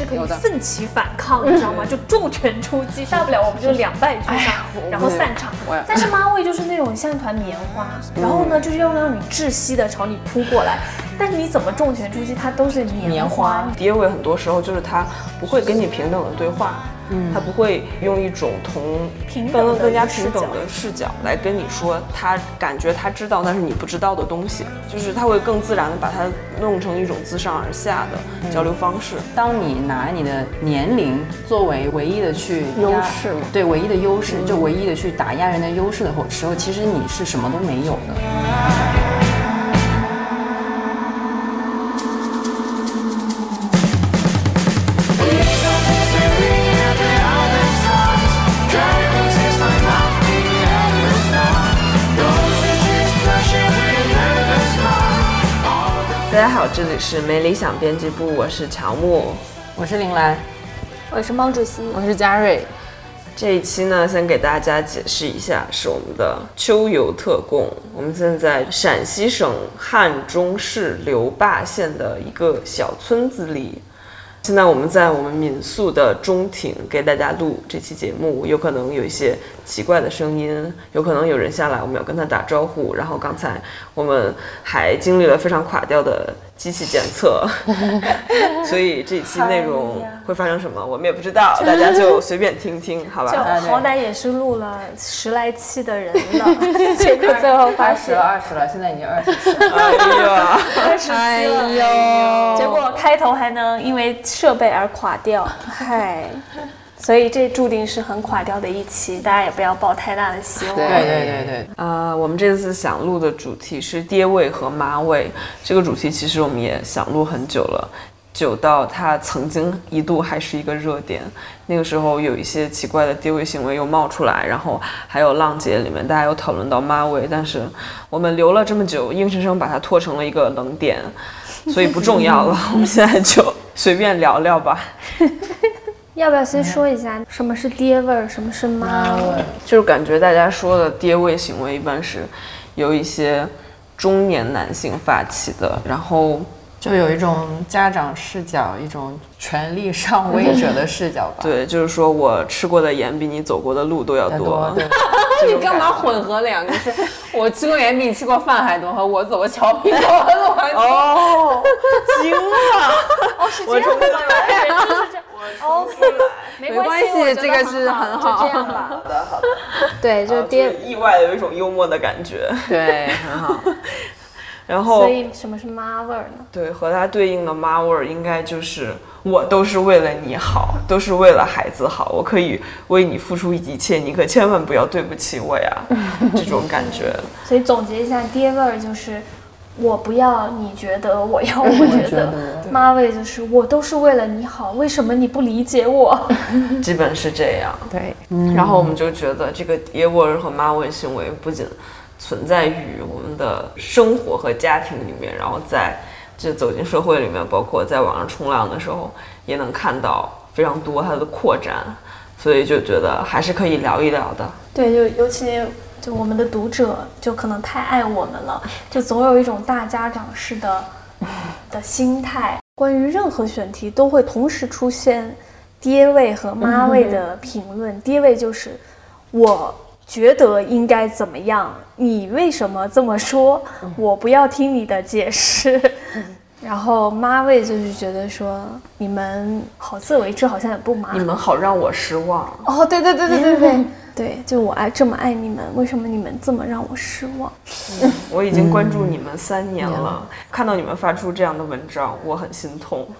你是可以奋起反抗，你知道吗？就重拳出击，大不了我们就两败俱伤，然后散场。但是妈味就是那种像一团棉花，然后呢就是要让你窒息的朝你扑过来，但是你怎么重拳出击，它都是棉棉花。爹味很多时候就是他不会跟你平等的对话，他不会用一种同平等的更更加平等的视角来跟你说他感觉他知道但是你不知道的东西，就是他会更自然的把它弄成一种自上而下的交流方式。当你拿你的年龄作为唯一的去优压势对唯一的优势，就唯一的去打压人的优势的时候，其实你是什么都没有的。好，这里是没理想编辑部，我是乔木。我是林兰，我是毛主席，我是嘉瑞，这一期呢，先给大家解释一下，是我们的秋游特供。我们现在在陕西省汉中市刘坝县的一个小村子里。现在我们在我们民宿的中庭给大家录这期节目，有可能有一些奇怪的声音，有可能有人下来，我们要跟他打招呼。然后刚才我们还经历了非常垮掉的机器检测，所以这一期内容会发生什么，我们也不知道，大家就随便听听，好吧？就好歹也是录了十来期的人了，结 果最后发现二十了，二十了，现在已经二十了。二十期了，结果开头还能因为设备而垮掉，嗨，所以这注定是很垮掉的一期，大家也不要抱太大的希望。对对对对，呃，我们这次想录的主题是爹味和妈味。这个主题其实我们也想录很久了，久到它曾经一度还是一个热点。那个时候有一些奇怪的爹味行为又冒出来，然后还有浪姐里面大家有讨论到妈味，但是我们留了这么久，硬生生把它拖成了一个冷点，所以不重要了。我们现在就随便聊聊吧。要不要先说一下什么是爹味儿，什么是妈味儿？就是感觉大家说的爹味行为一般是由一些中年男性发起的，然后就有一种家长视角，一种权力上位者的视角吧。对，就是说我吃过的盐比你走过的路都要多你？干嘛混合两个是？我吃过盐比你 吃过饭还多，和我走过桥比走过的路还多。哦，惊了！哦，是我冲出来，人就是这样。OK，没没关系这个是很好就这样吧。对，就是爹。意外的有一种幽默的感觉。对，很好。然后所以什么是妈味儿呢？对和它对应的妈味儿，应该就是我都是为了你好，都是为了孩子好，我可以为你付出一切，你可千万不要对不起我呀，这种感觉。所以总结一下，爹味儿就是我不要你觉得，我要我觉得。妈味就是我都是为了你好，为什么你不理解我？基本是这样。对，然后我们就觉得这个爹味儿和妈味行为不仅存在于我们的生活和家庭里面，然后在就走进社会里面，包括在网上冲浪的时候，也能看到非常多它的扩展，所以就觉得还是可以聊一聊的。对，就尤其就我们的读者就可能太爱我们了，就总有一种大家长式的 的心态。关于任何选题都会同时出现爹味和妈味的评论。爹味就是我觉得应该怎么样，你为什么这么说？我不要听你的解释。然后妈味就是觉得说你们好自为之，好像也不妈。你们好让我失望。哦，对对对对对对 对，就我爱这么爱你们，为什么你们这么让我失望？我已经关注你们三年了，看到你们发出这样的文章，我很心痛。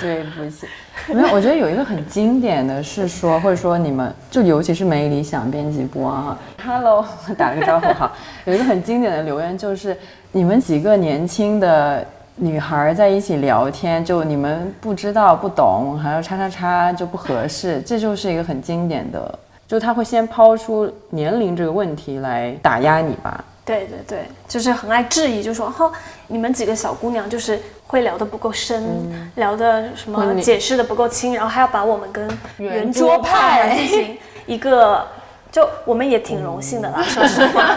对不起，没有，我觉得有一个很经典的是说，或者说你们就尤其是没理想编辑部啊，Hello，打了个招呼哈，有一个很经典的留言就是你们几个年轻的女孩在一起聊天，就你们不知道不懂，还要叉叉叉就不合适，这就是一个很经典的，就他会先抛出年龄这个问题来打压你吧。对对对，就是很爱质疑，就说哈、你们几个小姑娘就是会聊得不够深，聊的什么解释的不够清，然后还要把我们跟圆圆桌派。进行一个，就我们也挺荣幸的啦，说实话，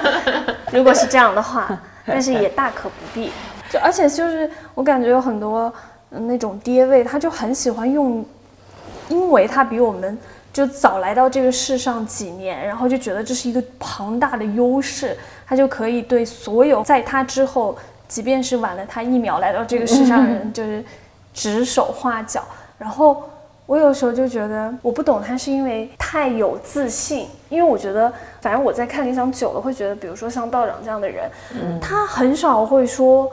如果是这样的话，但是也大可不必。就而且就是我感觉有很多嗯那种爹味，他就很喜欢用，因为他比我们就早来到这个世上几年，然后就觉得这是一个庞大的优势，他就可以对所有在他之后，即便是晚了他一秒来到这个世上的人，就是指手画脚。然后我有时候就觉得我不懂他是因为太有自信，因为我觉得反正我在看理想久了，会觉得比如说像道长这样的人，他很少会说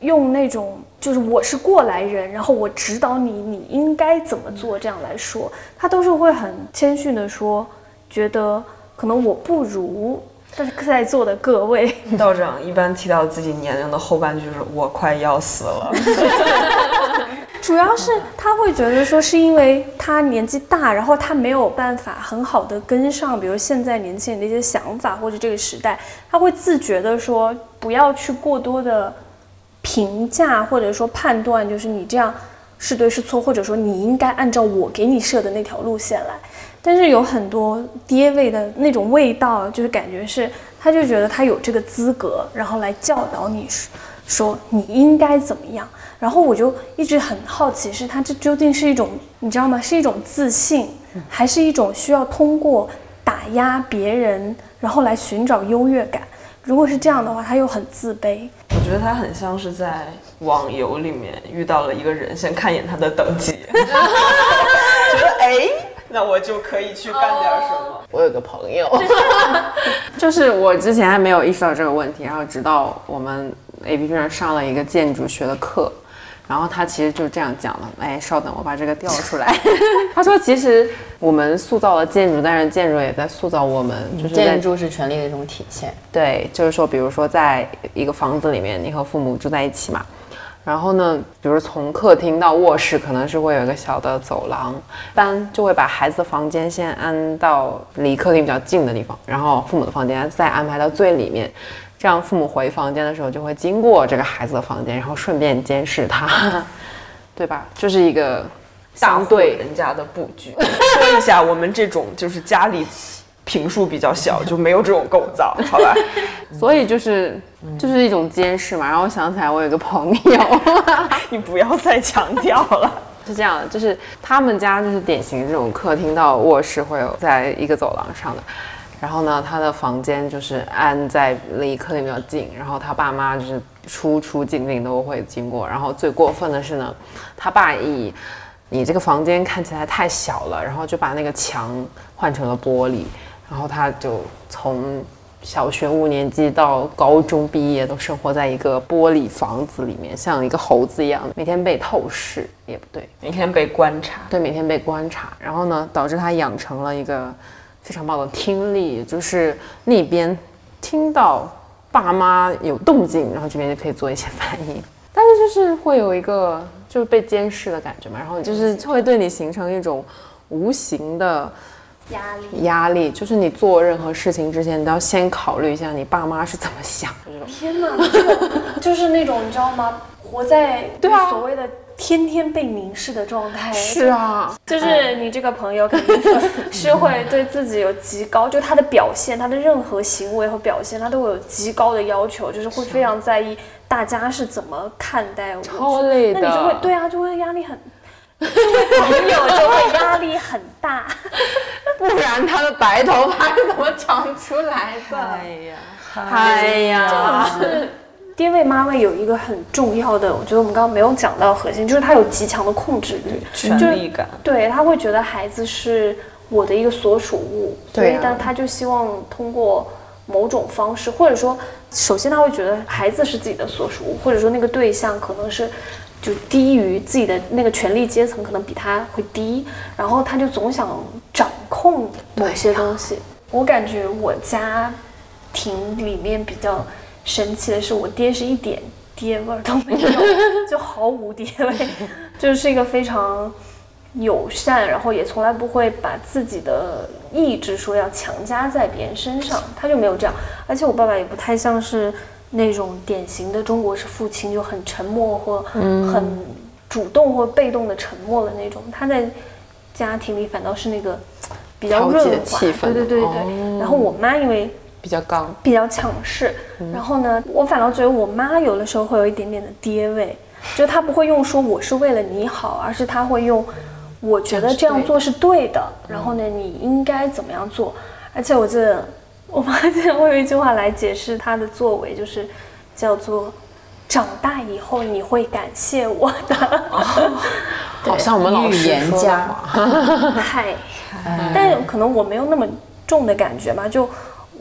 用那种就是我是过来人，然后我指导你，你应该怎么做这样来说，他都是会很谦逊的说，觉得可能我不如。但是在座的各位，道长一般提到自己年龄的后半句是“我快要死了 主要是他会觉得说，是因为他年纪大，然后他没有办法很好的跟上，比如现在年轻人的一些想法或者这个时代，他会自觉的说，不要去过多的评价或者说判断，就是你这样是对是错，或者说你应该按照我给你设的那条路线来。但是有很多爹味的那种味道，就是感觉是，他就觉得他有这个资格，然后来教导你说说你应该怎么样。然后我就一直很好奇，是他这究竟是一种你知道吗？是一种自信，还是一种需要通过打压别人，然后来寻找优越感？如果是这样的话，他又很自卑。”我觉得他很像是在网游里面遇到了一个人，先看一眼他的等级，觉得哎，那我就可以去干点什么。我有个朋友，就是我之前还没有意识到这个问题，然后直到我们 A P P 上上了一个建筑学的课，然后他其实就这样讲的。哎，稍等，我把这个调出来。他说，其实我们塑造了建筑，但是建筑也在塑造我们，就是建筑是权力的一种体现。对，就是说，比如说，在一个房子里面，你和父母住在一起嘛，然后呢，比如从客厅到卧室，可能是会有一个小的走廊，一般就会把孩子的房间先安到离客厅比较近的地方，然后父母的房间再安排到最里面，这样父母回房间的时候就会经过这个孩子的房间，然后顺便监视他，对吧？就是一个相对人家的布局，说一下，我们这种就是家里平数比较小，就没有这种构造，好吧？所以就是就是一种监视嘛。然后我想起来，我有一个朋友你不要再强调了。是这样的，就是他们家就是典型的这种客厅到卧室会有在一个走廊上的。然后呢，他的房间就是安在离客厅比较近，然后他爸妈就是出出进进都会经过。然后最过分的是呢，他爸以你这个房间看起来太小了，然后就把那个墙换成了玻璃，然后他就从小学五年级到高中毕业都生活在一个玻璃房子里面，像一个猴子一样，每天被透视也不对，每天被观察，对，每天被观察，然后呢，导致他养成了一个非常棒的听力，就是那边听到爸妈有动静，然后这边就可以做一些 反应。但是就是会有一个就是被监视的感觉嘛，然后就是会对你形成一种无形的压力。压力，就是你做任何事情之前，你都要先考虑一下你爸妈是怎么想的。天哪，这个 就是那种你知道吗？活在对啊所谓的天天被凝视的状态。是啊，就是你这个朋友肯定是是会对自己有极高，就他的表现，他的任何行为和表现，他都会有极高的要求，就是会非常在意大家是怎么看待我。超累的那你就会对啊，就会压力很，朋友就会压力很大。不然他的白头发是怎么长出来的？哎呀，哎呀，是爹味妈味有一个很重要的，我觉得我们刚刚没有讲到核心，就是他有极强的控制欲，权力感。对他会觉得孩子是我的一个所属物，所以但他就希望通过某种方式，或者说，首先他会觉得孩子是自己的所属物，或者说那个对象可能是就低于自己的那个权力阶层，可能比他会低，然后他就总想掌控某些东西。我感觉我家庭里面比较神奇的是，我爹是一点爹味儿都没有，就毫无爹味，就是一个非常友善，然后也从来不会把自己的意志说要强加在别人身上，他就没有这样。而且我爸爸也不太像是那种典型的中国式父亲，就很沉默或很主动或被动的沉默的那种。他在家庭里反倒是那个比较润滑，对对对对。哦然后我妈因为比较刚，比较强势，然后呢，我反倒觉得我妈有的时候会有一点点的爹味，就她不会用说我是为了你好，而是她会用我觉得这样做是对的，然后呢，你应该怎么样做？而且我记得我发现我有一句话来解释她的作为，就是叫做长大以后你会感谢我的。好像我们老预言家。但可能我没有那么重的感觉吧。就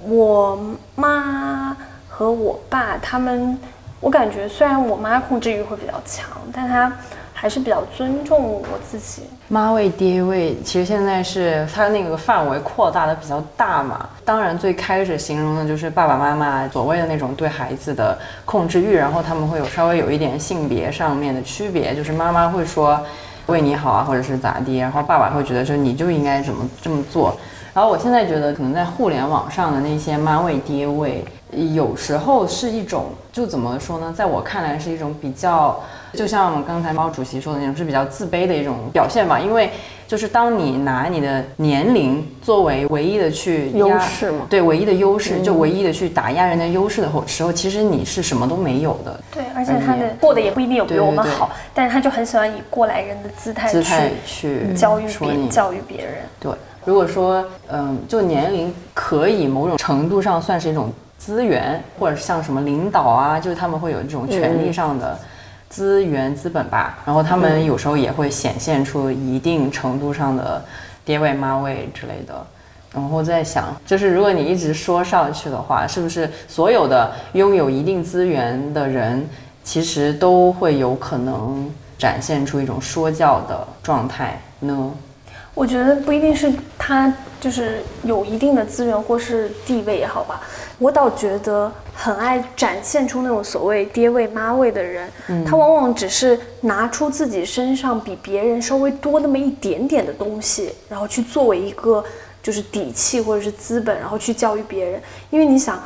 我妈和我爸他们，我感觉虽然我妈控制欲会比较强，但她还是比较尊重我自己。妈为爹为，其实现在是它那个范围扩大的比较大嘛。当然，最开始形容的就是爸爸妈妈所谓的那种对孩子的控制欲，然后他们会有稍微有一点性别上面的区别，就是妈妈会说为你好啊，或者是咋地，然后爸爸会觉得说你就应该怎么这么做。然后我现在觉得，可能在互联网上的那些妈位爹位，有时候是一种，就怎么说呢？在我看来是一种比较，就像刚才毛主席说的那种，是比较自卑的一种表现吧。因为就是当你拿你的年龄作为唯一的去压优势嘛对，唯一的优势，就唯一的去打压人家优势的时候，其实你是什么都没有的。对，而且他的过得也不一定有比我们对对对好，但是他就很喜欢以过来人的姿态姿态去去教育别说你教育别人。对，如果说，嗯，就年龄可以某种程度上算是一种资源，或者是像什么领导啊，就是他们会有这种权力上的资源、资本吧。然后他们有时候也会显现出一定程度上的爹味、妈味之类的。然后在想，就是如果你一直说上去的话，是不是所有的拥有一定资源的人，其实都会有可能展现出一种说教的状态呢？我觉得不一定是他就是有一定的资源或是地位也好吧，我倒觉得很爱展现出那种所谓爹味妈味的人，他往往只是拿出自己身上比别人稍微多那么一点点的东西，然后去作为一个就是底气或者是资本，然后去教育别人。因为你想，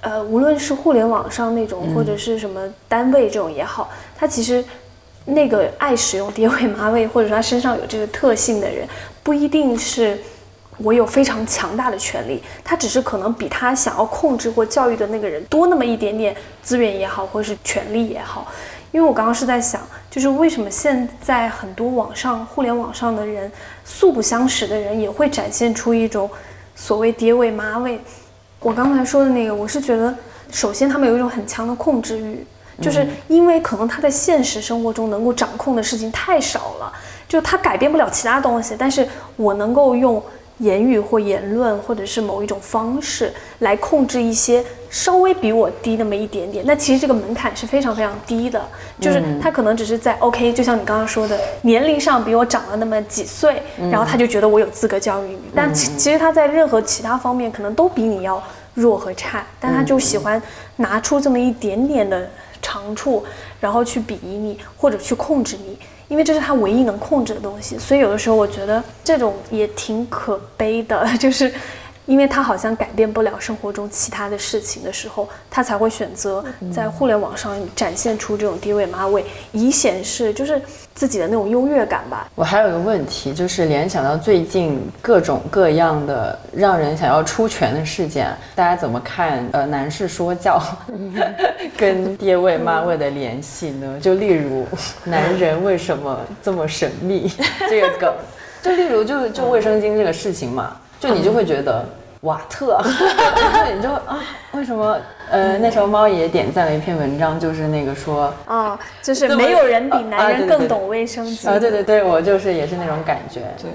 呃，无论是互联网上那种，或者是什么单位这种也好，他其实那个爱使用爹味妈味，或者说他身上有这个特性的人，不一定是我有非常强大的权利，他只是可能比他想要控制或教育的那个人多那么一点点资源也好，或者是权利也好。因为我刚刚是在想，就是为什么现在很多网上互联网上的人，素不相识的人也会展现出一种所谓爹味妈味。我刚才说的那个，我是觉得，首先他们有一种很强的控制欲，就是因为可能他在现实生活中能够掌控的事情太少了，就他改变不了其他东西，但是我能够用言语或言论或者是某一种方式来控制一些稍微比我低那么一点点。那其实这个门槛是非常非常低的，就是他可能只是在 OK，就像你刚刚说的，年龄上比我长了那么几岁，然后他就觉得我有资格教育你。但其其实他在任何其他方面可能都比你要弱和差，但他就喜欢拿出这么一点点的长处，然后去鄙夷你或者去控制你。因为这是他唯一能控制的东西，所以有的时候我觉得这种也挺可悲的，就是因为他好像改变不了生活中其他的事情的时候，他才会选择在互联网上展现出这种低位妈味，以显示就是自己的那种优越感吧。我还有一个问题，就是联想到最近各种各样的让人想要出拳的事件，大家怎么看？呃，男士说教 跟爹味妈味的联系呢？就例如，男人为什么这么神秘这个梗，就例如就就卫生巾这个事情嘛，就你就会觉得。瓦特，就你就啊，为什么？呃，那时候猫爷点赞了一篇文章，就是那个说，啊、就是没有人比男人更懂卫生巾。啊，对对对，我就是也是那种感觉。对，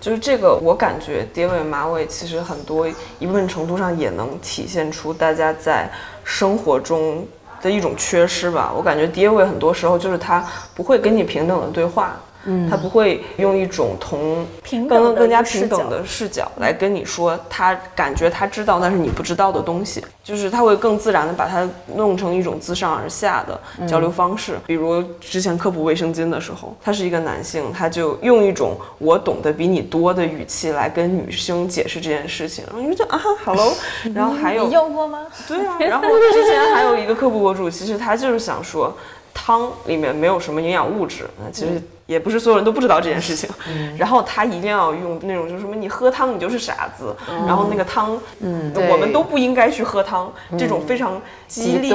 就是这个，我感觉蝶尾马尾其实很多一部分程度上也能体现出大家在生活中的一种缺失吧。我感觉蝶尾很多时候就是他不会跟你平等的对话。嗯，他不会用一种同平等的更更加平等的视角来跟你说他感觉他知道但是你不知道的东西，就是他会更自然的把它弄成一种自上而下的交流方式。比如之前科普卫生巾的时候，他是一个男性，他就用一种我懂得比你多的语气来跟女生解释这件事情，然后你就啊，hello，然后还有你用过吗？对啊，然后之前还有一个科普博主，其实他就是想说，汤里面没有什么营养物质，那其实也不是所有人都不知道这件事情。然后他一定要用那种就是什么你喝汤你就是傻子，然后那个汤，嗯，我们都不应该去喝汤，这种非常激烈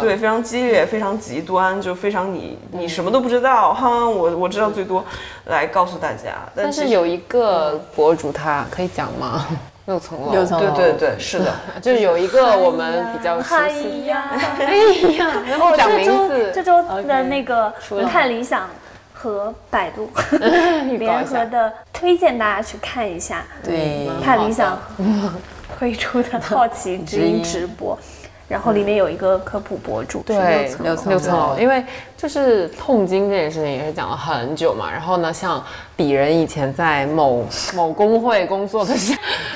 对，非常激烈，非常极端，就非常你你什么都不知道，哈，我我知道最多，来告诉大家。但但是有一个博主，他可以讲吗？六层楼，六层楼。对对对，是的，就是有一个我们比较熟哎悉。呀，哎呀，然后讲名字，这周的那个了看理想和百度 联。合的，推荐大家去看一下。对，看理想推出的好奇之音直播，然后里面有一个科普博主，是对六层楼六层楼，因为就是痛经这件事情也是讲了很久嘛。然后呢，像鄙人以前在某某工会工作的时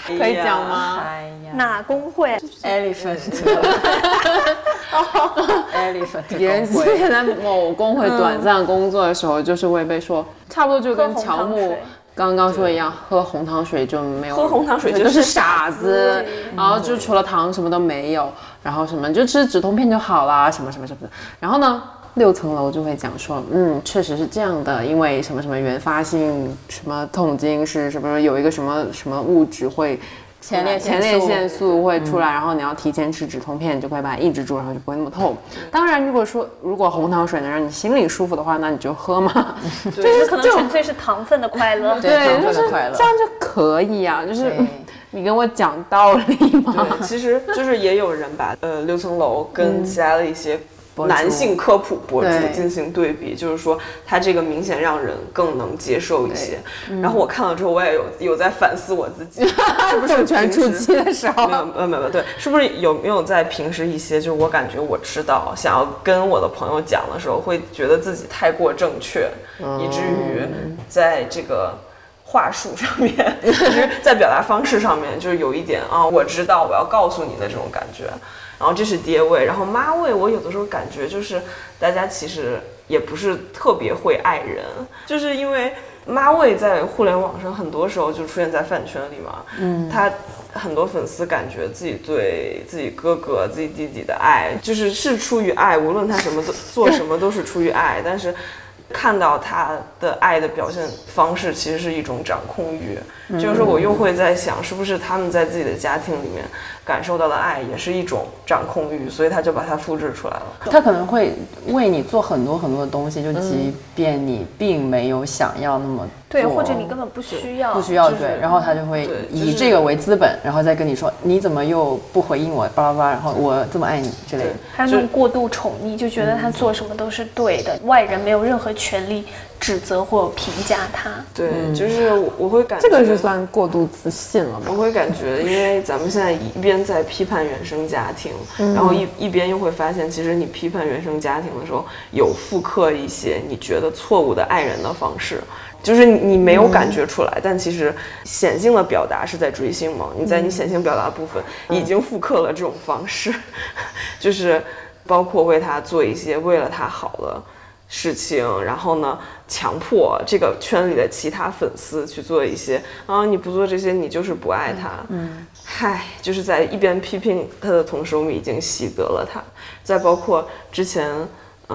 候，可以讲吗？哎呀哪工会？，elephant，elephant，鄙人之前在某工会短暂工作的时候，就是会被说，差不多就跟乔木刚刚说一样，喝红糖水就没有 喝红糖水就就是是傻子，然后就除了糖什么都没有，然后什么就吃止痛片就好啦，什么什么什么的。然后呢，六层楼就会讲说，嗯，确实是这样的，因为什么什么原发性什么痛经是什么有一个什么什么物质会。前列前列腺素会出来，然后你要提前吃止痛片，就会把它抑制住，然后就不会那么痛。当然，如果说如果红糖水能让你心里舒服的话，那你就喝嘛。就是可能纯粹是糖分的快乐。对糖分的快乐这样就可以啊。就是 你跟我讲道理嘛。对，其实就是也有人把呃六层楼跟其他的一些男性科普博主进行对比，就是说他这个明显让人更能接受一些。然后我看了之后，我也有有在反思我自己，是不是政权初平时期的时候没有没有没有，对，是不是有没有在平时一些就是我感觉我知道想要跟我的朋友讲的时候，会觉得自己太过正确，以至于在这个。话术上面，就是在表达方式上面，就是有一点啊，我知道我要告诉你的这种感觉。然后这是爹味，然后妈味，我有的时候感觉就是大家其实也不是特别会爱人，就是因为妈味在互联网上很多时候就出现在饭圈里嘛，嗯，他很多粉丝感觉自己对自己哥哥、自己弟弟的爱，就是是出于爱，无论他什么都做什么都是出于爱，但是。看到他的爱的表现方式，其实是一种掌控欲。就是说我又会在想，是不是他们在自己的家庭里面感受到了爱，也是一种掌控欲，所以他就把它复制出来了。他可能会为你做很多很多的东西，就即便你并没有想要那么对，做或者你根本不需要，不需要就是对，然后他就会以这个为资本，然后再跟你说你怎么又不回应我，巴拉巴拉，然后我这么爱你之类的。还有那种过度宠溺，就觉得他做什么都是对的，外人没有任何权利指责或评价他。对，就是我我会感觉这个是算过度自信了吧？我会感觉，因为咱们现在一边在批判原生家庭，然后一一边又会发现，其实你批判原生家庭的时候，有复刻一些你觉得错误的爱人的方式，就是你没有感觉出来，但其实显性的表达是在追星嘛。你在你显性表达的部分已经复刻了这种方式，就是包括为他做一些为了他好的。事情，然后呢，强迫这个圈里的其他粉丝去做一些啊，你不做这些，你就是不爱他。嗯，嗨，就是在一边批评他的同时，我们已经习得了他。再包括之前，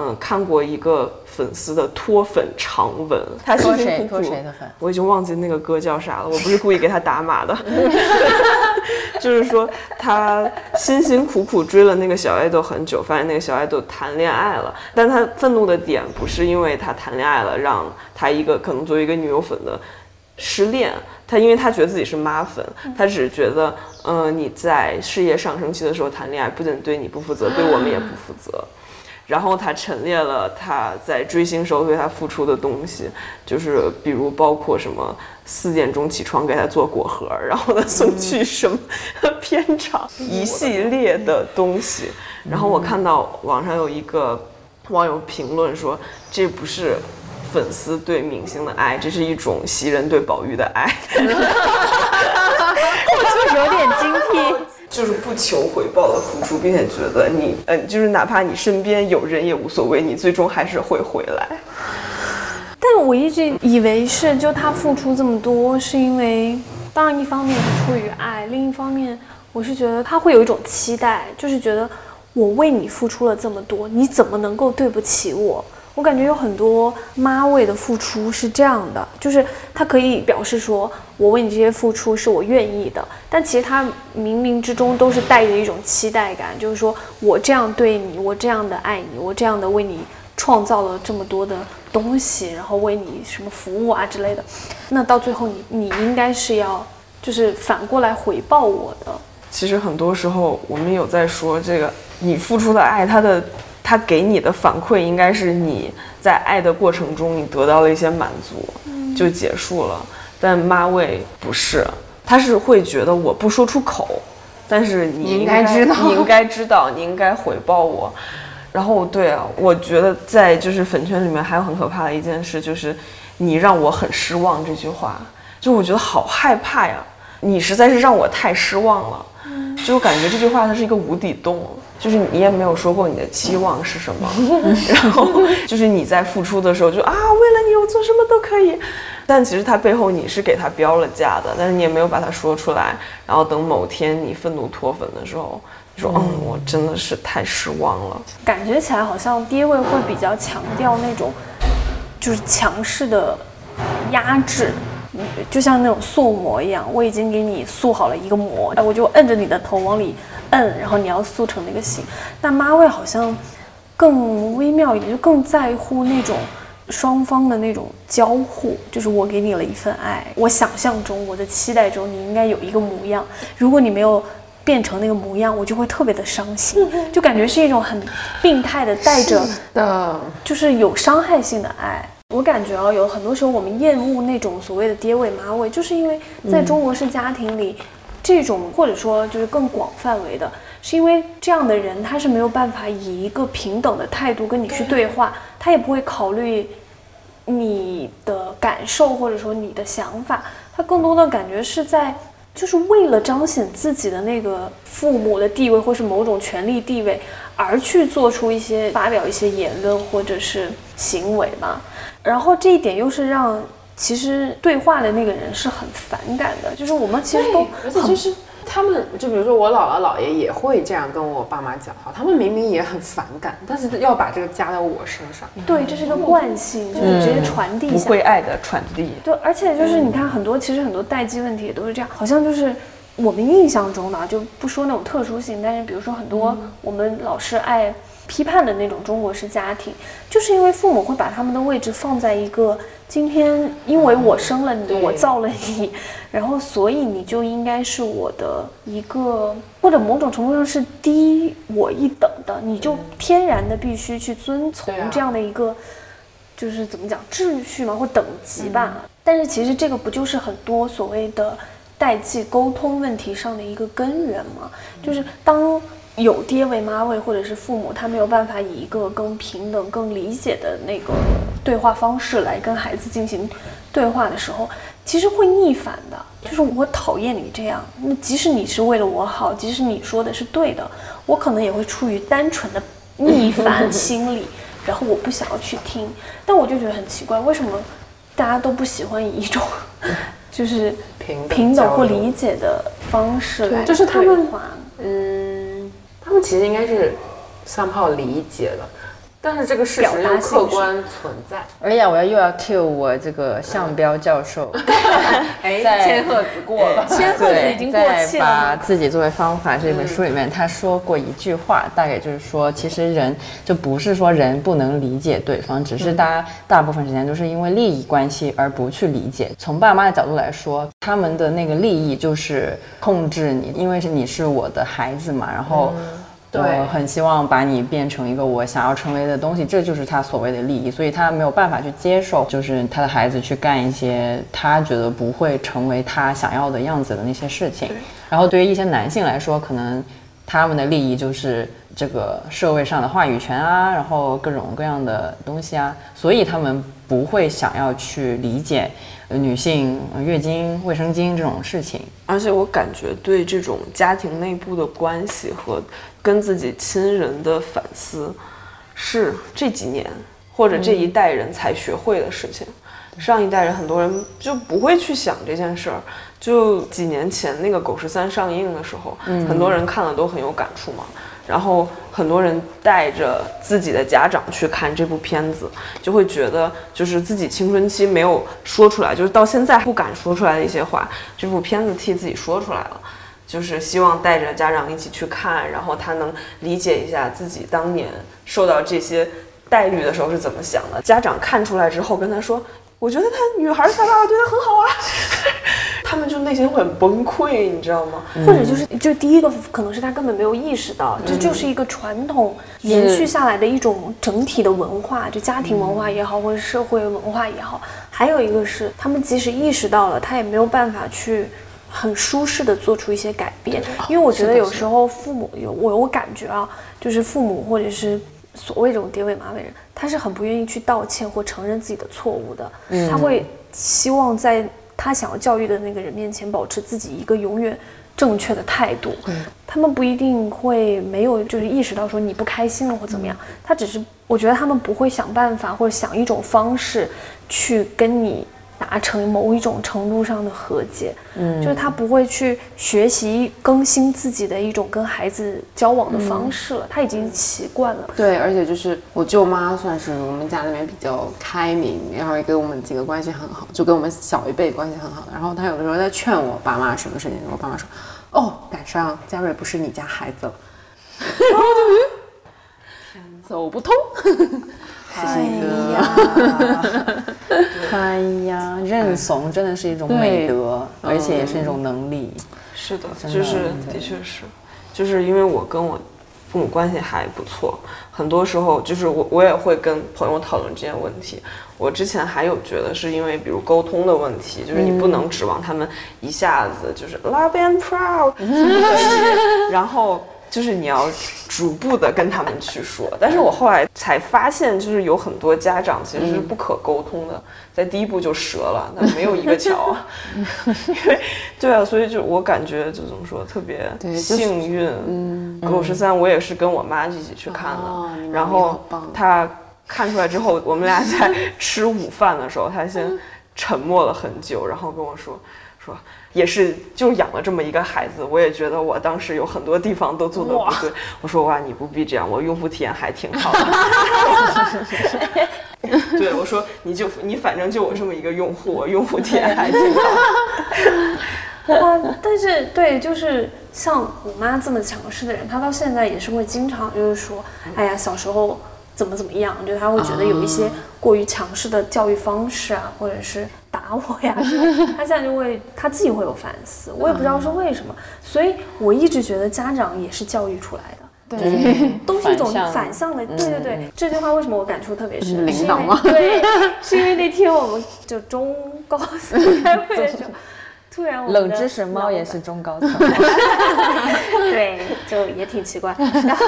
嗯，看过一个粉丝的脱粉长文，他辛脱谁辛苦苦脱谁的粉？我已经忘记那个歌叫啥了，我不是故意给他打码的，就是说他辛辛苦苦追了那个小爱豆很久，发现那个小爱豆谈恋爱了，但他愤怒的点不是因为他谈恋爱了，让他一个可能作为一个女友粉的失恋，他因为他觉得自己是妈粉，他只是觉得，嗯、你在事业上升期的时候谈恋爱，不仅对你不负责，对我们也不负责。然后他陈列了他在追星时候对他付出的东西，就是比如包括什么四点钟起床给他做果核，然后呢送去什么片场，一系列的东西。然后我看到网上有一个网友评论说，这不是粉丝对明星的爱，这是一种袭人对宝玉的爱。就是不求回报的付出，并且觉得你，嗯、就是哪怕你身边有人也无所谓，你最终还是会回来。但我一直以为是，就他付出这么多，是因为，当然一方面是出于爱，另一方面我是觉得他会有一种期待，就是觉得我为你付出了这么多，你怎么能够对不起我？我感觉有很多妈为的付出是这样的，就是她可以表示说我为你这些付出是我愿意的，但其实她冥冥之中都是带着一种期待感，就是说我这样对你，我这样的爱你，我这样的为你创造了这么多的东西，然后为你什么服务啊之类的，那到最后你你应该是要就是反过来回报我的。其实很多时候我们有在说这个，你付出的爱，它的它给你的反馈应该是你在爱的过程中你得到了一些满足，就结束了。但妈味不是，他是会觉得我不说出口，但是你应应该知道 你应该知道，你应该回报我。然后对啊，我觉得在就是粉圈里面还有很可怕的一件事，就是你让我很失望这句话，就我觉得好害怕呀。你实在是让我太失望了，就我感觉这句话它是一个无底洞，就是你也没有说过你的期望是什么，然后就是你在付出的时候就啊，为了你我做什么都可以，但其实他背后你是给他标了价的，但是你也没有把它说出来，然后等某天你愤怒脱粉的时候，你说嗯，我真的是太失望了。感觉起来好像爹味会比较强调那种，就是强势的压制，嗯就像那种塑模一样，我已经给你塑好了一个模，我就摁着你的头往里摁，然后你要塑成那个形。但妈味好像更微妙一点，就更在乎那种双方的那种交互，就是我给你了一份爱，我想象中、我的期待中你应该有一个模样，如果你没有。变成那个模样，我就会特别的伤心，就感觉是一种很病态的带着的，就是有伤害性的爱。我感觉啊，有很多时候我们厌恶那种所谓的爹味妈味，就是因为在中国式家庭里，这种或者说就是更广范围的，是因为这样的人他是没有办法以一个平等的态度跟你去对话，他也不会考虑你的感受或者说你的想法，他更多的感觉是在。就是为了彰显自己的那个父母的地位，或是某种权力地位，而去做出一些发表一些言论或者是行为嘛。然后这一点又是让其实对话的那个人是很反感的。就是我们其实都很而且就是他们，就比如说我姥姥姥爷也会这样跟我爸妈讲话，他们明明也很反感，但是要把这个加到我身上。对，这是个惯性，就是直接传递不下来。会爱的传递，对，而且就是你看很多，其实很多代际问题也都是这样，好像就是我们印象中的啊，就不说那种特殊性，但是比如说很多我们老是爱批判的那种中国式家庭，就是因为父母会把他们的位置放在一个今天因为我生了你，对我造了你，然后所以你就应该是我的一个，或者某种程度上是低我一等的，你就天然的必须去遵从这样的一个。就是怎么讲秩序嘛，或等级吧。但是其实这个不就是很多所谓的代际沟通问题上的一个根源吗？就是当有爹味妈味，或者是父母他没有办法以一个更平等、更理解的那个对话方式来跟孩子进行对话的时候，其实会逆反的。就是我讨厌你这样，那即使你是为了我好，即使你说的是对的，我可能也会出于单纯的逆反 心理。然后我不想要去听，但我就觉得很奇怪，为什么大家都不喜欢以一种就是平等平等或理解的方式来就是他们嗯，他们其实应该是 somehow 理解了，但是这个事实客观存在。哎呀，我要又要 cue 我这个向彪教授，哎在千鹤子过了，千鹤子，已经过了把自己作为方法这本书里面，他说过一句话，大概就是说，其实人就不是说人不能理解对方，只是大家大部分时间都是因为利益关系而不去理解。从爸妈的角度来说，他们的那个利益就是控制你，因为是你是我的孩子嘛，然后。对我很希望把你变成一个我想要成为的东西，这就是他所谓的利益，所以他没有办法去接受，就是他的孩子去干一些他觉得不会成为他想要的样子的那些事情。然后对于一些男性来说，可能他们的利益就是这个社会上的话语权啊，然后各种各样的东西啊，所以他们不会想要去理解呃女性呃月经、卫生巾这种事情。而且我感觉对这种家庭内部的关系和跟自己亲人的反思，是这几年或者这一代人才学会的事情。上一代人很多人就不会去想这件事儿。就几年前那个《狗十三》上映的时候，很多人看了都很有感触嘛。然后很多人带着自己的家长去看这部片子，就会觉得就是自己青春期没有说出来，就是到现在不敢说出来的一些话，这部片子替自己说出来了。就是希望带着家长一起去看，然后他能理解一下自己当年受到这些待遇的时候是怎么想的。家长看出来之后跟他说：“我觉得他女孩他爸爸对他很好啊。”他们就内心会很崩溃，你知道吗？或者就是，就第一个可能是他根本没有意识到，这就是一个传统延续下来的一种整体的文化，就家庭文化也好，或者社会文化也好。还有一个是，他们即使意识到了，他也没有办法去。很舒适的做出一些改变，因为我觉得有时候父母有我我感觉啊，就是父母或者是所谓这种爹味马尾人，他是很不愿意去道歉或承认自己的错误的，他会希望在他想要教育的那个人面前保持自己一个永远正确的态度。他们不一定会没有就是意识到说你不开心了或怎么样，他只是我觉得他们不会想办法或者想一种方式去跟你。达成某一种程度上的和解，嗯，就是他不会去学习更新自己的一种跟孩子交往的方式了，他已经习惯了。对，而且就是我舅妈算是我们家里面比较开明，然后也跟我们几个关系很好，就跟我们小一辈关系很好。然后他有的时候在劝我爸妈什么事情，我爸妈说：“哦，赶上嘉瑞不是你家孩子了。”然后就走不通。哎呀，哎呀，认怂真的是一种美德，而且也是一种能力。是的，就是的确是，就是因为我跟我父母关系还不错，很多时候就是我我也会跟朋友讨论这些问题。我之前还有觉得是因为比如沟通的问题，就是你不能指望他们一下子就是 love and proud，然后。就是你要逐步的跟他们去说，但是我后来才发现，就是有很多家长其实是不可沟通的，在第一步就折了，那没有一个桥。因为，对啊，所以就我感觉就怎么说，特别幸运。嗯，狗十三我也是跟我妈一起去看的，然后他看出来之后，我们俩在吃午饭的时候，他先沉默了很久，然后跟我说说。也是就养了这么一个孩子，我也觉得我当时有很多地方都做的不对。我说哇，你不必这样，我用户体验还挺好的。对，我说你就你反正就我这么一个用户，我用户体验还挺好。啊，但是对，就是像我妈这么强势的人，她到现在也是会经常就是说，哎呀，小时候怎么怎么样，就他会觉得有一些过于强势的教育方式啊，或者是。打我呀！他现在就会他自己会有反思，我也不知道是为什么，所以我一直觉得家长也是教育出来的，对，都是一种反向的。对对对，这句话为什么我感触特别深？领导吗？对，是因为那天我们就中高四开会的时候，突然冷知识猫也是中高 层，对，就也挺奇怪。然后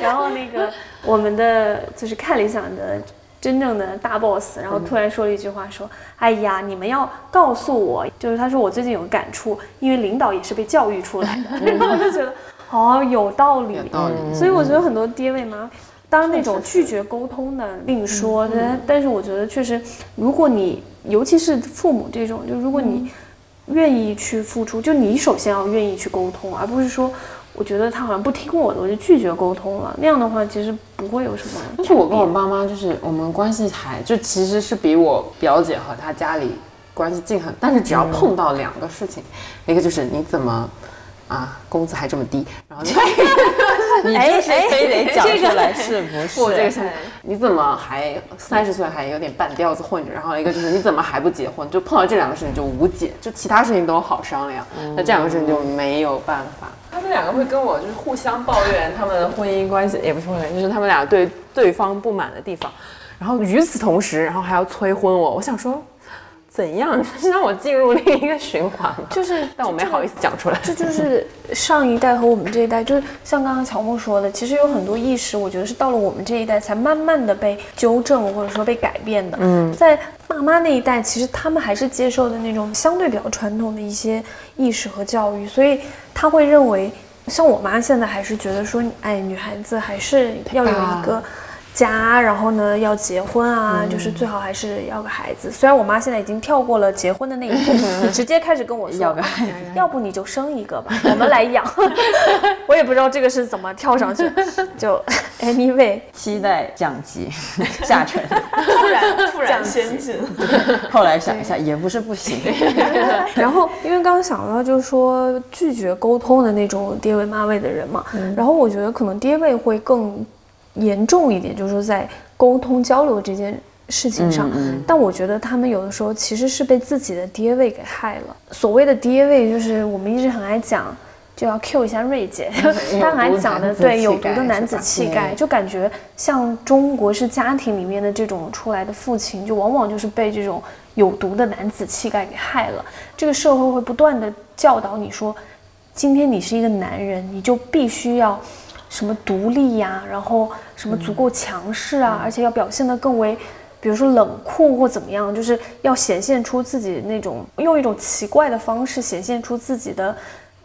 然后那个我们的就是看理想的。真正的大 boss，然后突然说了一句话，说：“哎呀，你们要告诉我，就是他说我最近有感触，因为领导也是被教育出来的。”然后我就觉得，哦，有道理。有道理。所以我觉得很多爹位妈，当那种拒绝沟通的另说，但但是我觉得确实，如果你尤其是父母这种，就如果你愿意去付出，就你首先要愿意去沟通，而不是说。我觉得他好像不听我的，我就拒绝沟通了。那样的话，其实不会有什么。但是我跟我爸妈就是我们关系还就其实是比我表姐和她家里关系近很。但是只要碰到两个事情，一个就是你怎么啊工资还这么低，然后 你就是非得讲出来是不是？这个 你怎么还三十岁还有点半吊子混着？然后一个就是你怎么还不结婚？就碰到这两个事情就无解，就其他事情都好商量，那这两个事情就没有办法。他们两个会跟我就是互相抱怨他们的婚姻关系，也不是抱怨，就是他们俩对对方不满的地方。然后与此同时，然后还要催婚我。我想说，怎样是让我进入另一个循环？就是，但我没好意思讲出来。这 就是上一代和我们这一代，就是像刚刚乔木说的，其实有很多意识，我觉得是到了我们这一代才慢慢的被纠正或者说被改变的。嗯，在。爸妈那一代，其实他们还是接受的那种相对比较传统的一些意识和教育，所以他会认为，像我妈现在还是觉得说，哎，女孩子还是要有一个家，然后呢要结婚啊，就是最好还是要个孩子。虽然我妈现在已经跳过了结婚的那一步，直接开始跟我说要个孩子，要不你就生一个吧，我们来养。我也不知道这个是怎么跳上去，就 anyway，期待降级下沉。突然突然先进，后来想一下也不是不行。然后因为刚刚想到就是说拒绝沟通的那种爹味妈味的人嘛，然后我觉得可能爹味会更严重一点，就是说在沟通交流这件事情上，但我觉得他们有的时候其实是被自己的爹位给害了。所谓的爹位，就是我们一直很爱讲。就要 Q 一下瑞姐，她很爱讲的，对有毒的男子气概，就感觉像中国式家庭里面的这种出来的父亲，就往往就是被这种有毒的男子气概给害了。这个社会会不断的教导你说，今天你是一个男人，你就必须要什么独立呀，然后什么足够强势啊，而且要表现得更为，比如说冷酷或怎么样，就是要显现出自己那种用一种奇怪的方式显现出自己的。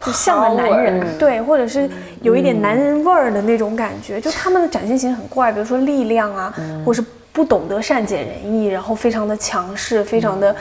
就像个男人，对，或者是有一点男人味儿的那种感觉，就他们的展现形式很怪，比如说力量啊，或是不懂得善解人意，然后非常的强势，非常的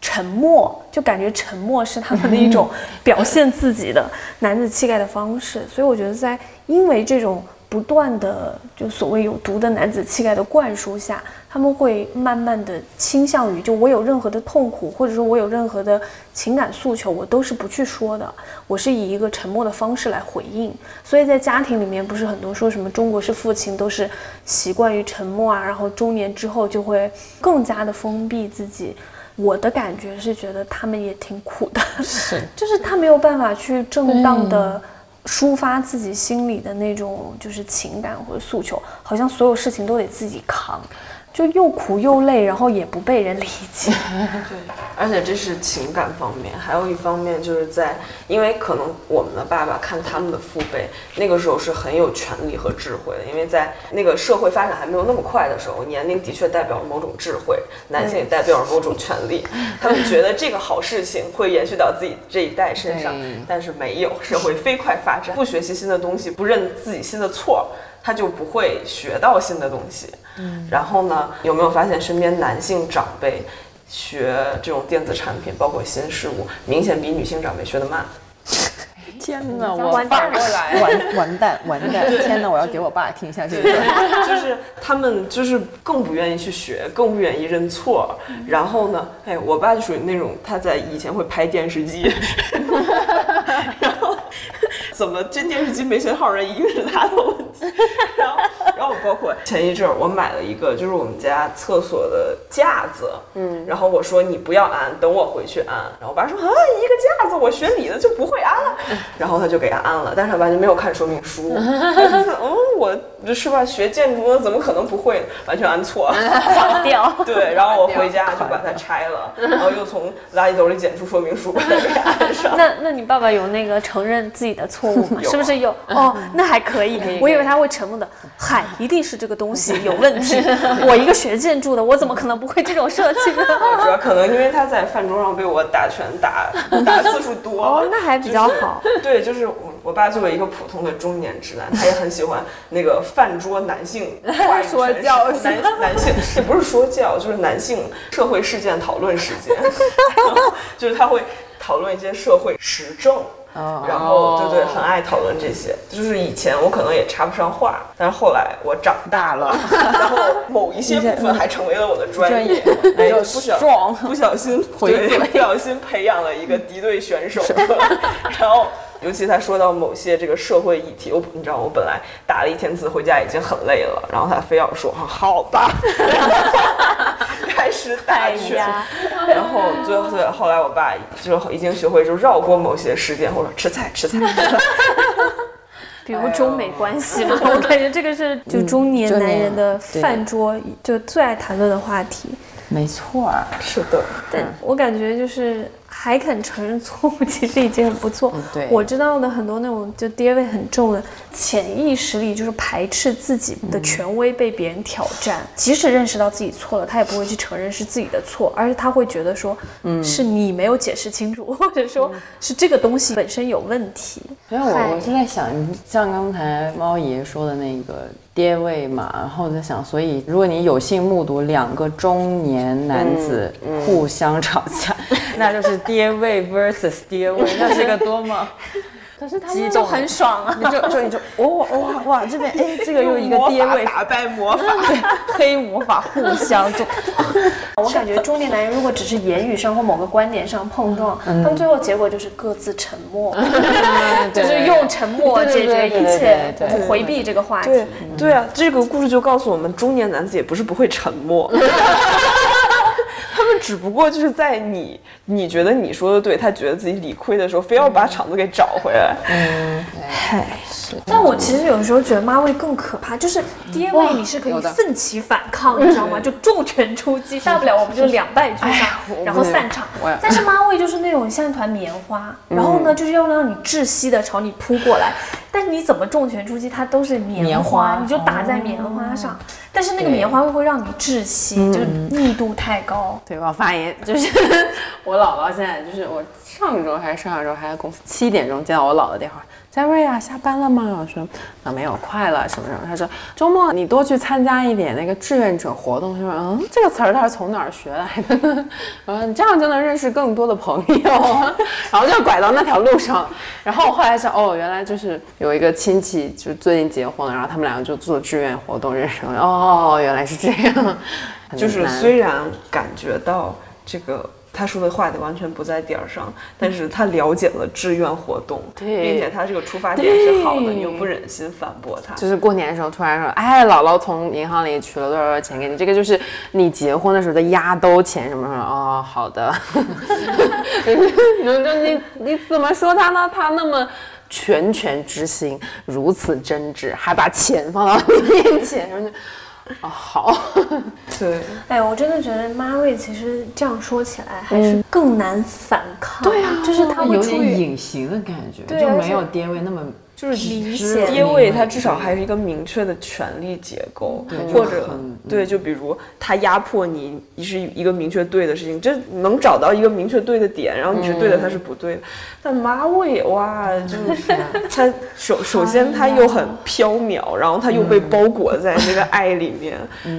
沉默，就感觉沉默是他们的一种表现自己的男子气概的方式。所以我觉得，在因为这种不断的就所谓有毒的男子气概的灌输下。他们会慢慢的倾向于，就我有任何的痛苦，或者说我有任何的情感诉求，我都是不去说的，我是以一个沉默的方式来回应。所以在家庭里面，不是很多说什么中国式父亲都是习惯于沉默啊，然后中年之后就会更加的封闭自己。我的感觉是觉得他们也挺苦的，是，就是他没有办法去正当的抒发自己心里的那种就是情感或者诉求，好像所有事情都得自己扛。就又苦又累，然后也不被人理解。对，而且这是情感方面，还有一方面就是在，因为可能我们的爸爸看他们的父辈，那个时候是很有权利和智慧的，因为在那个社会发展还没有那么快的时候，年龄的确代表了某种智慧，男性也代表了某种权利。他们觉得这个好事情会延续到自己这一代身上，但是没有，社会飞快发展，不学习新的东西，不认自己新的错。他就不会学到新的东西，嗯，然后呢，有没有发现身边男性长辈学这种电子产品，包括新事物，明显比女性长辈学的慢？天哪，我反过来，完完蛋完蛋！天哪，我要给我爸听一下这个，就是他们就是更不愿意去学，更不愿意认错。然后呢，哎，我爸就属于那种他在以前会拍电视机。怎么这电视机没信号？人一定是他的问题。然后我包括前一阵儿，我买了一个，就是我们家厕所的架子。嗯。然后我说你不要安，等我回去安。然后我爸说啊，一个架子，我学你的就不会安了。然后他就给他安了，但是他完全没有看说明书。嗯，我是吧？学建筑的怎么可能不会？完全安错，垮掉。对。然后我回家就把它拆了，然后又从垃圾兜里捡出说明书把它给安上。那那你爸爸有那个承认自己的错误吗？是不是有哦？那还可以。我以为他会沉默的。嗨，一定是这个东西有问题。我一个学建筑的，我怎么可能不会这种设计呢？主要可能因为他在饭桌上被我打拳打打次数多。哦，那还比较好。对，就是我我爸作为一个普通的中年直男，他也很喜欢那个饭桌男性 说教男男性，也不是说教，就是男性社会事件讨论时间。就是他会讨论一些社会时政。然后，对对，很爱讨论这些。就是以前我可能也插不上话，但是后来我长大了，然后某一些部分还成为了我的专业。哎，不小不小心 对，不小心培养了一个敌对选手。然后，尤其他说到某些这个社会议题，我你知道，我本来打了一天字回家已经很累了，然后他非要说，好吧。开始打拳，然后最后最后来我爸就已经学会就绕过某些事件，或者吃菜吃菜，比如中美关系嘛，我感觉这个是就中年男人的饭桌就最爱谈论的话题。没错，是的。但我感觉就是还肯承认错误，其实已经很不错。对我知道的很多那种就爹味很重的，潜意识里就是排斥自己的权威被别人挑战，即使认识到自己错了，他也不会去承认是自己的错，而是他会觉得说，嗯，是你没有解释清楚，或者说是这个东西本身有问题。所以我我是在想，像刚才猫爷说的那个爹味嘛，然后我在想，所以如果你有幸目睹两个中年男子互相 吵架，那就是爹味 versus 爹味，那是个多么 可是他们就很爽啊！你就就你就哇哇哇这边哎这个又一个爹位打败魔法，黑魔法互相就我感觉中年男人如果只是言语上或某个观点上碰撞，他们最后结果就是各自沉默，就是用沉默解决一切，回避这个话题。对对啊，这个故事就告诉我们，中年男子也不是不会沉默。他们只不过就是在你你觉得你说的对，他觉得自己理亏的时候，非要把场子给找回来。但我其实有时候觉得妈味更可怕，就是爹味你是可以奋起反抗，你知道吗？就重拳出击，大不了我们就两败俱伤，然后散场。但是妈味就是那种像一团棉花，然后呢就是要让你窒息的朝你扑过来，但是你怎么重拳出击，它都是棉棉花。你就打在棉花上，但是那个棉花会会让你窒息，就是密度太高。对，我要发言，就是 我姥姥现在就是我上周还是上上周还在公司七点钟接到我姥姥电话，佳瑞啊，下班了吗？我说啊没有，快了什么什么。他说周末你多去参加一点那个志愿者活动。他说嗯，这个词儿他是从哪儿学来的呢？然后你这样就能认识更多的朋友，然后就拐到那条路上。然后我后来想，哦，原来就是有一个亲戚就最近结婚了，然后他们两个就做志愿活动认识了。哦，原来是这样。就是虽然感觉到这个他说的话就完全不在点儿上，但是他了解了志愿活动，对并且他这个出发点是好的，你又不忍心反驳他。就是过年的时候突然说，哎，姥姥从银行里取了多少多少钱给你，这个就是你结婚的时候的压兜钱什么什么。哦，好的。就 就你你怎么说他呢？他那么拳拳之心，如此真挚，还把钱放到你面前，哦，好。对，哎，我真的觉得妈味其实这样说起来还是更难反抗。对啊，就是它会有点隐形的感觉，就没有爹味那么就是明知显爹位它至少还是一个明确的权力结构，或者对，就比如他压迫你是一个明确对的事情，这能找到一个明确对的点，然后你是对的，他是不对的。但妈位哇，就是 他首首先他又很飘渺，然后他又被包裹在那个爱里面，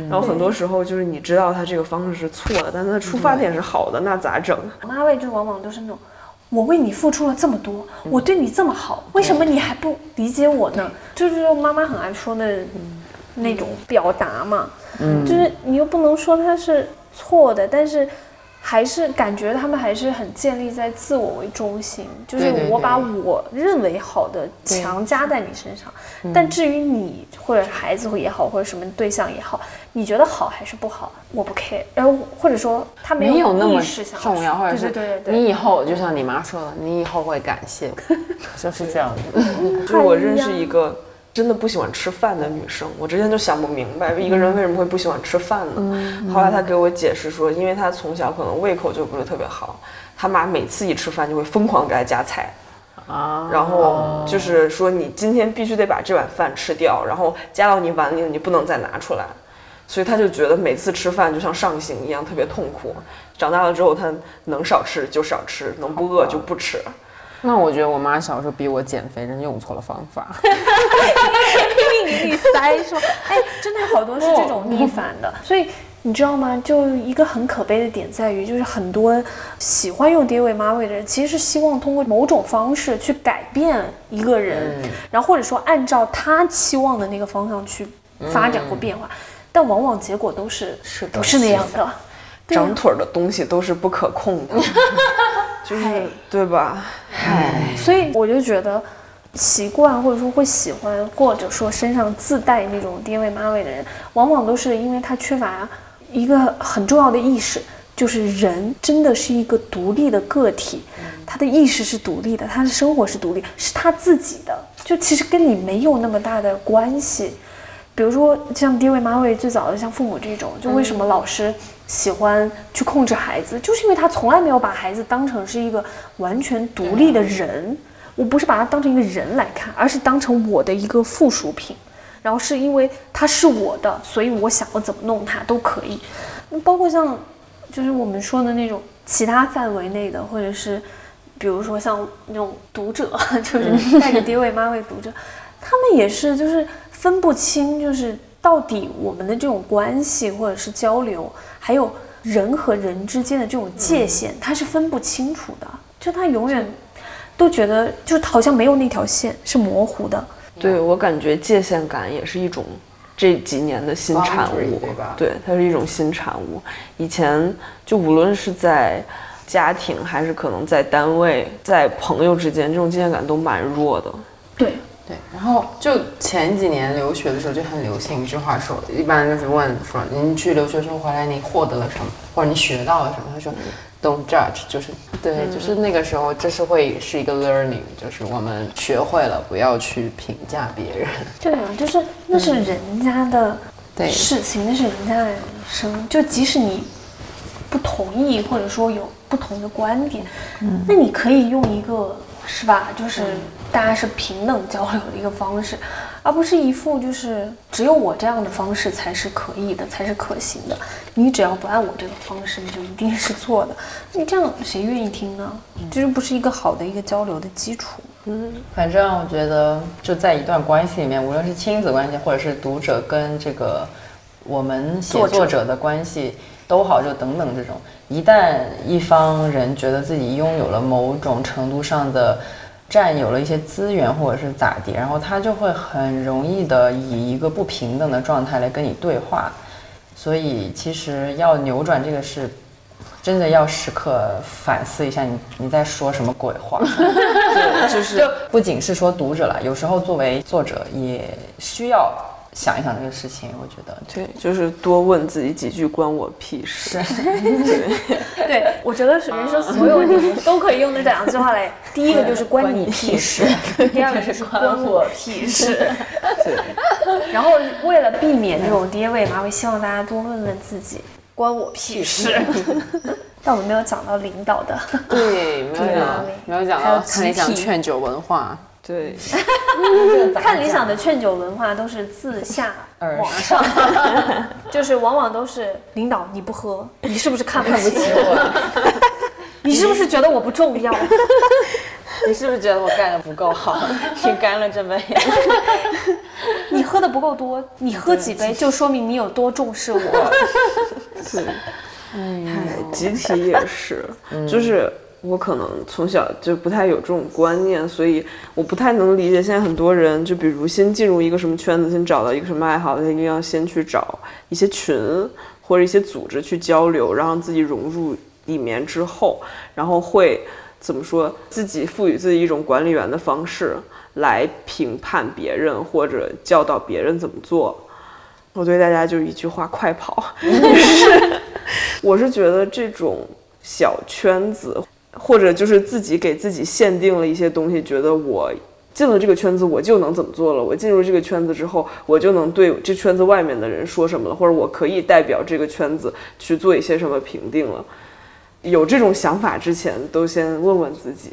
然后很多时候就是你知道他这个方式是错的，但他的出发点是好的，那咋整？妈位就往往都是那种，我为你付出了这么多，我对你这么好，为什么你还不理解我呢？就是妈妈很爱说的那种表达嘛，就是你又不能说它是错的，但是。还是感觉他们还是很建立在自我为中心，就是我把我认为好的强加在你身上，但至于你或者孩子也好，或者什么对象也好，你觉得好还是不好，我不 care，然后或者说他没没有那么重要，或者是对对对对对。你以后就像你妈说的，你以后会感谢，就是这样的。就是我认识一个真的不喜欢吃饭的女生，我之前就想不明白，一个人为什么会不喜欢吃饭呢？后来她给我解释说，因为她从小可能胃口就不是特别好，她妈每次一吃饭就会疯狂给她夹菜。啊，然后就是说，你今天必须得把这碗饭吃掉，然后夹到你碗里，你不能再拿出来。所以他就觉得每次吃饭就像上刑一样，特别痛苦。长大了之后，他能少吃就少吃，能不饿就不吃。那我觉得我妈小时候逼我减肥，真用错了方法。拼命给你塞，说，哎，真的好多是这种逆反的，所以你知道吗？就一个很可悲的点在于，就是很多喜欢用爹味妈味的人，其实是希望通过某种方式去改变一个人，然后或者说按照他期望的那个方向去发展或变化，但往往结果都是是的不是那样的。长腿儿的东西都是不可控的，就是对吧？所以我就觉得，习惯或者说会喜欢，或者说身上自带那种爹味妈味的人，往往都是因为他缺乏一个很重要的意识，就是人真的是一个独立的个体，他的意识是独立的，他的生活是独立，是他自己的，就其实跟你没有那么大的关系。比比如说像爹位妈位最早的像父母这种，就为什么老师喜欢去控制孩子，就是因为他从来没有把孩子当成是一个完全独立的人。我不是把他当成一个人来看，而是当成我的一个附属品。然后是因为他是我的，所以我想要怎么弄他都可以。那包括像，就是我们说的那种其他范围内的，或者是，比如说像那种读者，就是带着爹位妈位读者，他们也是就是分不清，就是到底我们的这种关系或者是交流，还有人和人之间的这种界限，他是分不清楚的。就他永远都觉得，就好像没有那条线是模糊的。对我感觉界限感也是一种这几年的新产物，对，它是一种新产物。以前就无论是在家庭，还是可能在单位、在朋友之间，这种界限感都蛮弱的。对对。然后就前几年留学的时候就很流行一句话说，一般就是问说您去留学生回来，你获得了什么，或者你学到了什么？他说。Don't judge，就是对，就是那个时候，这是会是一个 learning，就是我们学会了不要去评价别人。对啊，就是那是人家的事情，那是人家的人生。就即使你不同意，或者说有不同的观点，那你可以用一个是吧？就是大家是平等交流的一个方式。而不是一副就是只有我这样的方式才是可以的，才是可行的。你只要不按我这个方式，你就一定是错的。你这样谁愿意听呢？这就不是一个好的一个交流的基础。嗯，反正我觉得就在一段关系里面，无论是亲子关系，或者是读者跟这个我们写作者的关系都好，就等等这种，一旦一方人觉得自己拥有了某种程度上的。占有了一些资源，或者是咋地，然后他就会很容易的以一个不平等的状态来跟你对话，所以其实要扭转这个事，真的要时刻反思一下你你在说什么鬼话。对，就是就不仅是说读者了，有时候作为作者也需要。想一想这个事情，我觉得对，就是多问自己几句，关我屁事。对，对我觉得人生所有里都可以用这两句话来。第一个就是关你屁事，第二个是关我屁事。对。然后为了避免这种爹味嘛，我希望大家多问问自己，关我屁事。但我们没有讲到领导的，对，没有讲，没有讲到看理想劝酒文化。对，看理想的劝酒文化都是自下 而上，就是往往都是领导你不喝，你是不是看不起我？你是不是觉得我不重要？你是不是觉得我干的不够好？你干了这杯，你喝的不够多，你喝几杯就说明你有多重视我。对，哎，集体也是，就是。我可能从小就不太有这种观念，所以我不太能理解现在很多人，就比如先进入一个什么圈子，先找到一个什么爱好，他一定要先去找一些群或者一些组织去交流，然后自己融入里面之后，然后会怎么说？自己赋予自己一种管理员的方式来评判别人或者教导别人怎么做。我对大家就一句话：快跑！是 我是觉得这种小圈子。或者就是自己给自己限定了一些东西，觉得我进了这个圈子，我就能怎么做了。我进入这个圈子之后，我就能对这圈子外面的人说什么了，或者我可以代表这个圈子去做一些什么评定了。有这种想法之前，都先问问自己。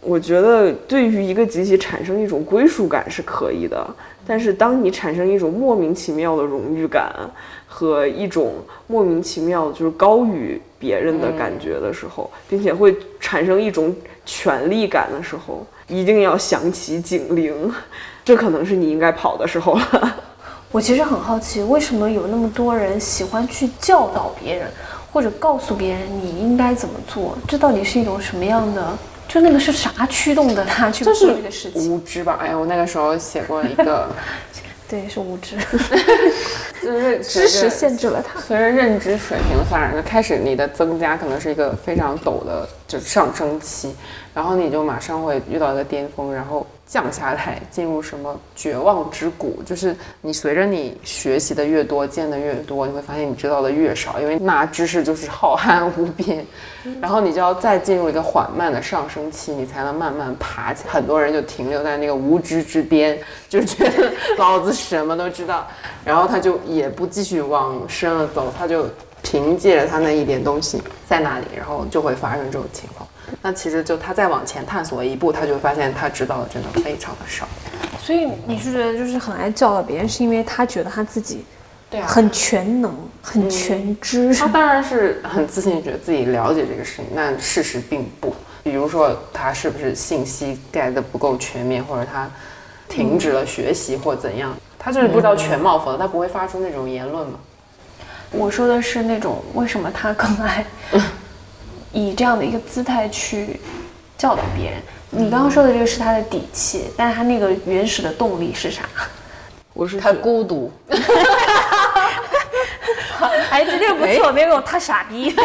我觉得对于一个集体产生一种归属感是可以的，但是当你产生一种莫名其妙的荣誉感和一种莫名其妙的就是高于别人的感觉的时候，并且会产生一种权力感的时候，一定要响起警铃，这可能是你应该跑的时候了。我其实很好奇，为什么有那么多人喜欢去教导别人，或者告诉别人你应该怎么做？这到底是一种什么样的？就那个是啥驱动的他去做这个事情？无知吧？哎呀，我那个时候写过一个，对，是无知。就是 知识限制了他。随着认知水平的发展，就开始你的增加可能是一个非常陡的就是上升期，然后你就马上会遇到一个巅峰，然后降下来，进入什么绝望之谷。就是你随着你学习的越多，见的越多，你会发现你知道的越少，因为那知识就是浩瀚无边，然后你就要再进入一个缓慢的上升期，你才能慢慢爬起来。很多人就停留在那个无知之边，就觉得老子什么都知道，然后他就也不继续往深了走，他就凭借着他那一点东西在那里，然后就会发生这种情况。那其实就他再往前探索一步，他就发现他知道的真的非常的少。所以你是觉得就是很爱教导别人，是因为他觉得他自己对啊很全能、很全知。他 当然是很自信，觉得自己了解这个事情，但事实并不。比如说，他是不是信息盖的不够全面，或者他停止了学习或怎样，他就是不知道全貌，否则他不会发出那种言论嘛。我说的是那种为什么他更爱以这样的一个姿态去教导别人。你刚刚说的这个是他的底气，但是他那个原始的动力是啥？他我是他孤独，哎，这个不错，别给我他傻逼。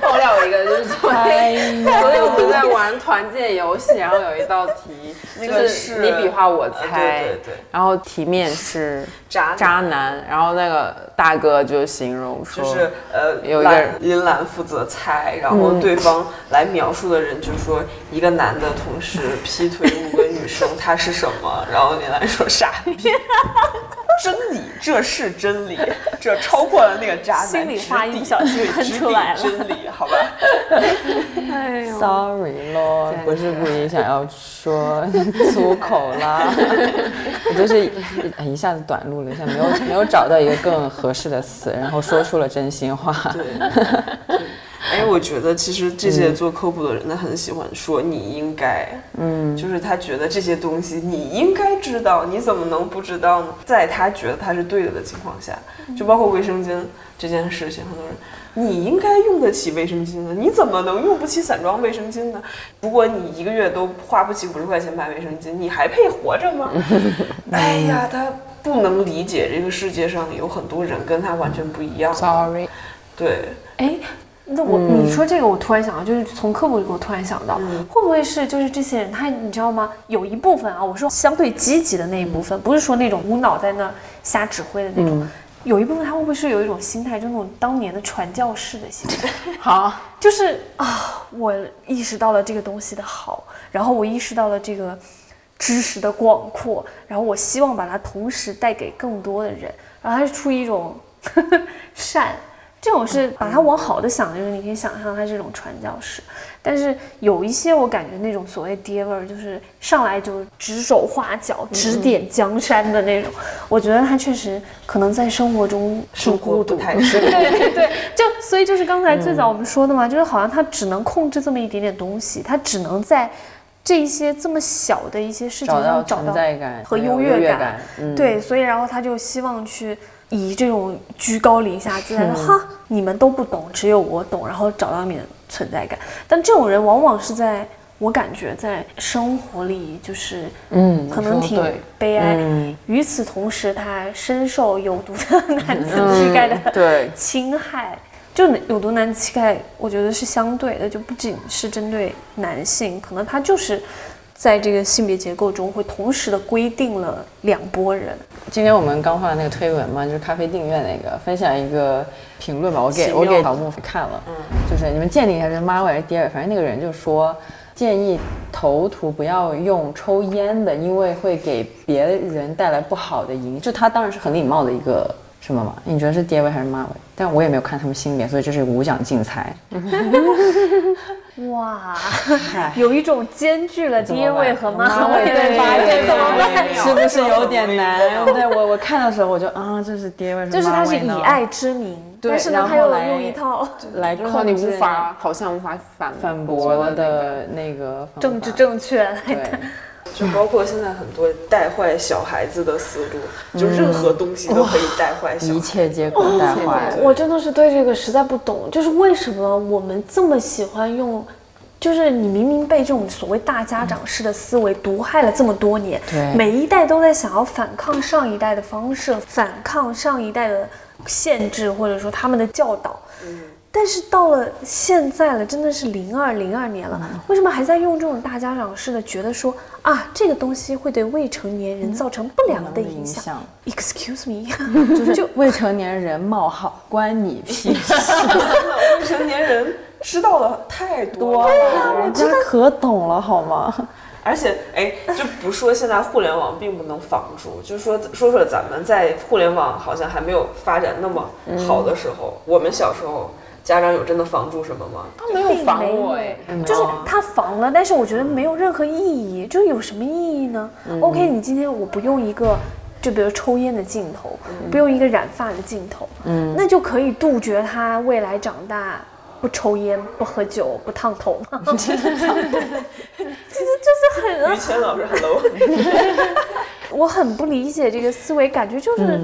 爆料一个，就是昨哎天，昨天我们在玩团建游戏，然后有一道题，那就个是你比划我啊猜，对对对然后题面是渣渣男，然后那个大哥就形容说，就是呃，有一个兰林兰负责猜，然后对方来描述的人就说一个男的同时劈腿五个女生，他是什么？然后林兰说傻逼。真理，这是真理，这超过了那个渣男心里话一不小心对喷出来了真理，好吧？哎呦 Sorry 咯对，不是故意想要说粗口啦，我就是一下子短路了一下，没有没有找到一个更合适的词，然后说出了真心话。对，对哎，我觉得其实这些做科普的人，他很喜欢说你应该，嗯，就是他觉得这些东西你应该知道，你怎么能不知道呢？在他觉得他是对的的情况下，就包括卫生巾这件事情，很多人。你应该用得起卫生巾的，你怎么能用不起散装卫生巾呢？如果你一个月都花不起五十块钱买卫生巾，你还配活着吗？哎呀，他不能理解这个世界上有很多人跟他完全不一样。Sorry，对，哎，那我、你说这个，我突然想到，就是从科普里，我突然想到，会不会是就是这些人，他你知道吗？有一部分啊，我说相对积极的那一部分，不是说那种无脑在那瞎指挥的那种。有一部分他会不会是有一种心态，就那种当年的传教士的心态，好，就是啊，我意识到了这个东西的好，然后我意识到了这个知识的广阔，然后我希望把它同时带给更多的人，然后他是出于一种 善，这种是把它往好的想，就是你可以想象他是这种传教士，但是有一些我感觉那种所谓爹味儿，就是上来就指手画脚、指点江山的那种，我觉得他确实可能在生活中挺生活不孤独。太顺利。对 对对，就所以就是刚才最早我们说的嘛，就是好像他只能控制这么一点点东西，他只能在这一些这么小的一些事情找到存上找到在感和优越感对，所以然后他就希望去以这种居高临下姿态说哈，你们都不懂，只有我懂，然后找到你的存在感。但这种人往往是在我感觉在生活里就是嗯，可能挺悲哀。嗯与此同时，他还深受有毒的男子气概的对侵害。就有毒男子气概，我觉得是相对的，就不仅是针对男性，可能他就是在这个性别结构中会同时的规定了两拨人。今天我们刚发的那个推文嘛，就是咖啡订阅那个，分享一个评论吧，我给我给桃木看了，就是你们鉴定一下是妈味还是爹味，反正那个人就说建议头图不要用抽烟的，因为会给别人带来不好的影响。就他当然是很礼貌的一个什么吗，你觉得是爹味还是妈味？但我也没有看他们性别，所以这是无奖竞猜。哇，有一种兼具了爹味和妈妈味味的对发对现，怎么办？是不是有点难？对我我看的时候我就啊，这是爹味，就是他是以爱之名，对但是呢，然后他又来用一套来靠你无法，好像无法反反驳驳的那个政治正确来对。就包括现在很多带坏小孩子的思路，就任何东西都可以带坏小孩。一切皆可带坏。我真的是对这个实在不懂，就是为什么我们这么喜欢用就是你明明被这种所谓大家长式的思维毒害了这么多年，对每一代都在想要反抗上一代的方式，反抗上一代的限制或者说他们的教导。但是到了现在了，真的是零二零二年了，为什么还在用这种大家长式的，觉得说啊，这个东西会对未成年人造成不良的影影响响？Excuse me，就是就未成年人冒号关你屁事，未成年人知道的太多。了，人家可懂了好吗？而且，哎，就不说现在互联网并不能防住，就是说说说咱们在互联网好像还没有发展那么好的时候，我们小时候家长有真的防住什么吗？他没有防我哎，就是他防了，但是我觉得没有任何意义，就是有什么意义呢、o k 你今天我不用一个，就比如抽烟的镜头，不用一个染发的镜头，嗯，那就可以杜绝他未来长大不抽烟、不喝酒、不烫头吗？这 这就是很于谦老师，hello，我很不理解这个思维，感觉就是。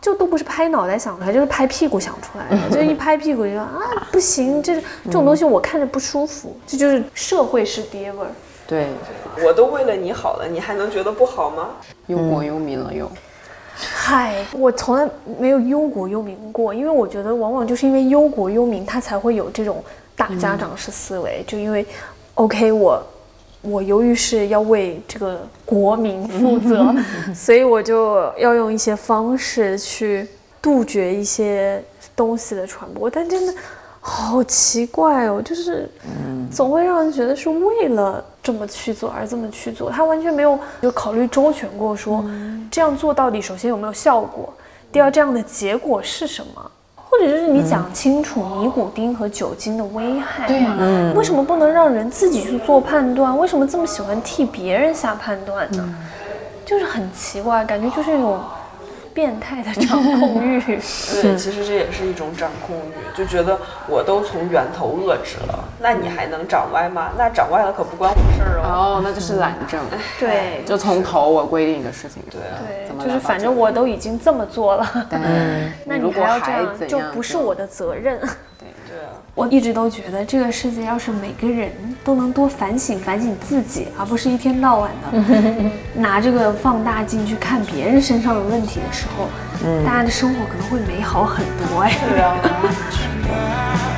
就都不是拍脑袋想出来，就是拍屁股想出来的。就一拍屁股就说啊，不行，这这种东西我看着不舒服，这就是社会式爹味儿。对，我都为了你好了，你还能觉得不好吗？忧国忧民了又。嗨，我从来没有忧国忧民过，因为我觉得往往就是因为忧国忧民，他才会有这种大家长式思维。就因为，OK，我我由于是要为这个国民负责，所以我就要用一些方式去杜绝一些东西的传播。但真的好奇怪哦，就是总会让人觉得是为了这么去做而这么去做，他完全没有就考虑周全过说，这样做到底首先有没有效果，第二这样的结果是什么。或者就是你讲清楚尼古丁和酒精的危害，对呀、为什么不能让人自己去做判断？为什么这么喜欢替别人下判断呢？就是很奇怪，感觉就是一种变态的掌控欲。对，其实这也是一种掌控欲，就觉得我都从源头遏制了，那你还能长歪吗？那长歪了可不关我事儿哦。哦，那就是懒政，对。就从头我规定的事情。对。啊，怎么对，就是反正我都已经这么做了，嗯，那如果你还要这样，就不是我的责任。对。啊，我一直都觉得，这个世界要是每个人都能多反省反省自己，而不是一天到晚的 拿这个放大镜去看别人身上的问题的时候，大家的生活可能会美好很多哎。对啊。